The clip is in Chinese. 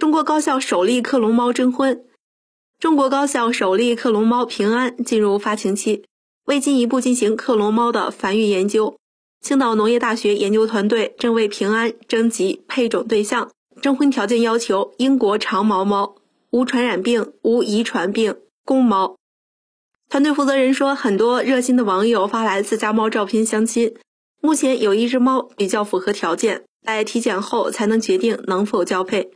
中国高校首例克隆猫征婚。中国高校首例克隆猫平安进入发情期为进一步进行克隆猫的繁育研究。青岛农业大学研究团队正为平安征集配种对象征婚条件要求英国长毛猫无传染病无遗传病公猫。团队负责人说很多热心的网友发来自家猫照片相亲目前有一只猫比较符合条件待体检后才能决定能否交配。